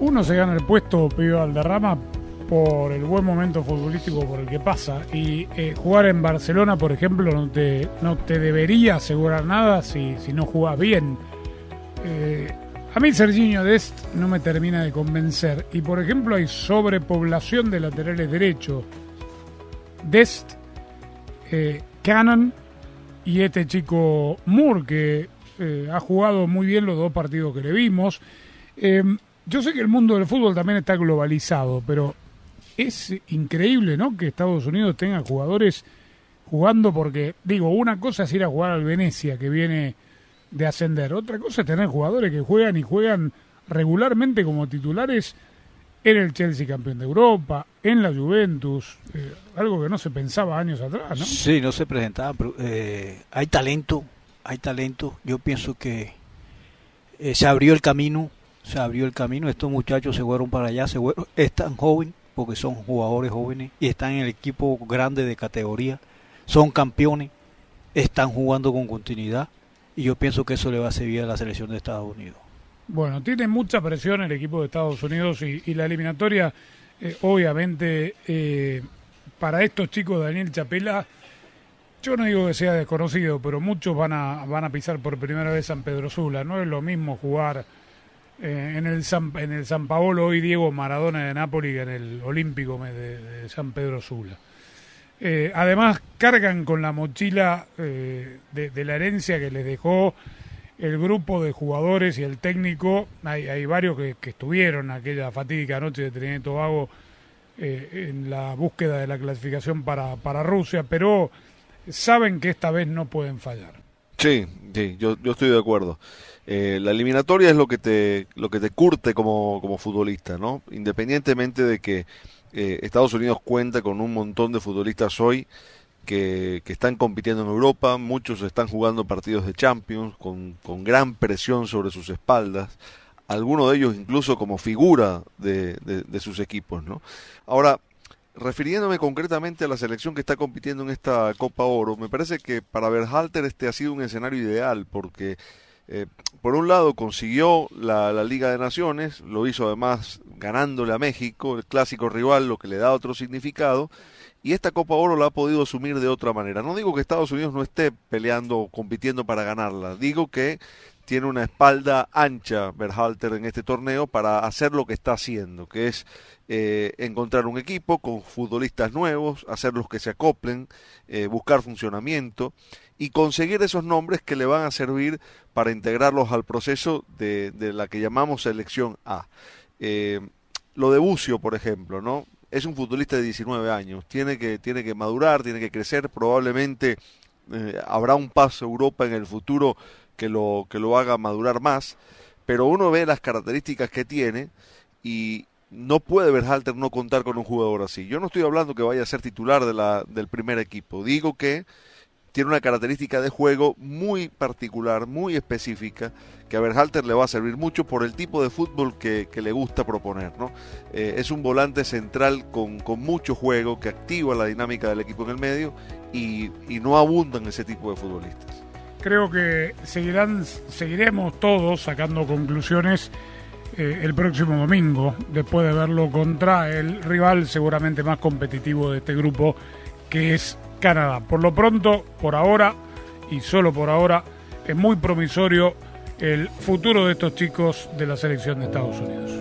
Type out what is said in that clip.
uno se gana el puesto, Pío Alderrama, por el buen momento futbolístico por el que pasa. Y eh, jugar en Barcelona, por ejemplo, no te, no te debería asegurar nada si, si no jugás bien. Eh, a mí Serginho Dest no me termina de convencer. Y por ejemplo hay sobrepoblación de laterales derechos. Dest, eh, Cannon y este chico Moore, que ha jugado muy bien los dos partidos que le vimos. Yo sé que el mundo del fútbol también está globalizado, pero es increíble, ¿no? Que Estados Unidos tenga jugadores jugando porque, digo, una cosa es ir a jugar al Venecia, que viene de ascender. Otra cosa es tener jugadores que juegan y juegan regularmente como titulares en el Chelsea campeón de Europa, en la Juventus, eh, algo que no se pensaba años atrás, ¿no? Sí, no se presentaba, pero eh, hay talento, hay talento. Yo pienso que eh, se abrió el camino, se abrió el camino. Estos muchachos se fueron para allá, se fueron, están jóvenes porque son jugadores jóvenes y están en el equipo grande de categoría, son campeones, están jugando con continuidad y yo pienso que eso le va a servir a la selección de Estados Unidos. Bueno, tiene mucha presión el equipo de Estados Unidos y, y la eliminatoria, eh, obviamente, eh, para estos chicos, Daniel Chapela, yo no digo que sea desconocido, pero muchos van a, van a pisar por primera vez San Pedro Sula. No es lo mismo jugar eh, en, el San, en el San Paolo hoy Diego Maradona de Nápoles que en el Olímpico de, San Pedro Sula. Eh, además, cargan con la mochila eh, de, la herencia que les dejó el grupo de jugadores y el técnico. Hay, hay varios que, estuvieron aquella fatídica noche de Trinidad y Tobago en la búsqueda de la clasificación para, para Rusia, pero saben que esta vez no pueden fallar. Sí, sí, yo, yo estoy de acuerdo. Eh, la eliminatoria es lo que te, lo que te curte como, como futbolista, ¿no? Independientemente de que eh, Estados Unidos cuenta con un montón de futbolistas hoy que, que, están compitiendo en Europa, muchos están jugando partidos de Champions con, con gran presión sobre sus espaldas, algunos de ellos incluso como figura de, de, de sus equipos, ¿no? Ahora, refiriéndome concretamente a la selección que está compitiendo en esta Copa Oro, me parece que para Berhalter este ha sido un escenario ideal porque eh, por un lado consiguió la, la, Liga de Naciones, lo hizo además ganándole a México, el clásico rival, lo que le da otro significado, y esta Copa Oro la ha podido asumir de otra manera. No digo que Estados Unidos no esté peleando, compitiendo para ganarla, digo que tiene una espalda ancha Berhalter en este torneo para hacer lo que está haciendo, que es eh, encontrar un equipo con futbolistas nuevos, hacerlos que se acoplen, eh, buscar funcionamiento y conseguir esos nombres que le van a servir para integrarlos al proceso de, de la que llamamos selección A. Eh, lo de Bucio, por ejemplo, ¿no? Es un futbolista de 19 años, tiene que, tiene que madurar, tiene que crecer, probablemente habrá un paso a Europa en el futuro que lo, que lo haga madurar más, pero uno ve las características que tiene y no puede Berhalter no contar con un jugador así. Yo no estoy hablando que vaya a ser titular de la, del primer equipo, digo que tiene una característica de juego muy particular, muy específica, que a Berhalter le va a servir mucho por el tipo de fútbol que, que le gusta proponer. ¿no? Eh, es un volante central con, con, mucho juego, que activa la dinámica del equipo en el medio y, y no abundan ese tipo de futbolistas. Creo que seguirán, seguiremos todos sacando conclusiones eh, el próximo domingo, después de verlo contra el rival seguramente más competitivo de este grupo, que es Canadá. Por lo pronto, por ahora, y solo por ahora, es muy promisorio el futuro de estos chicos de la selección de Estados Unidos.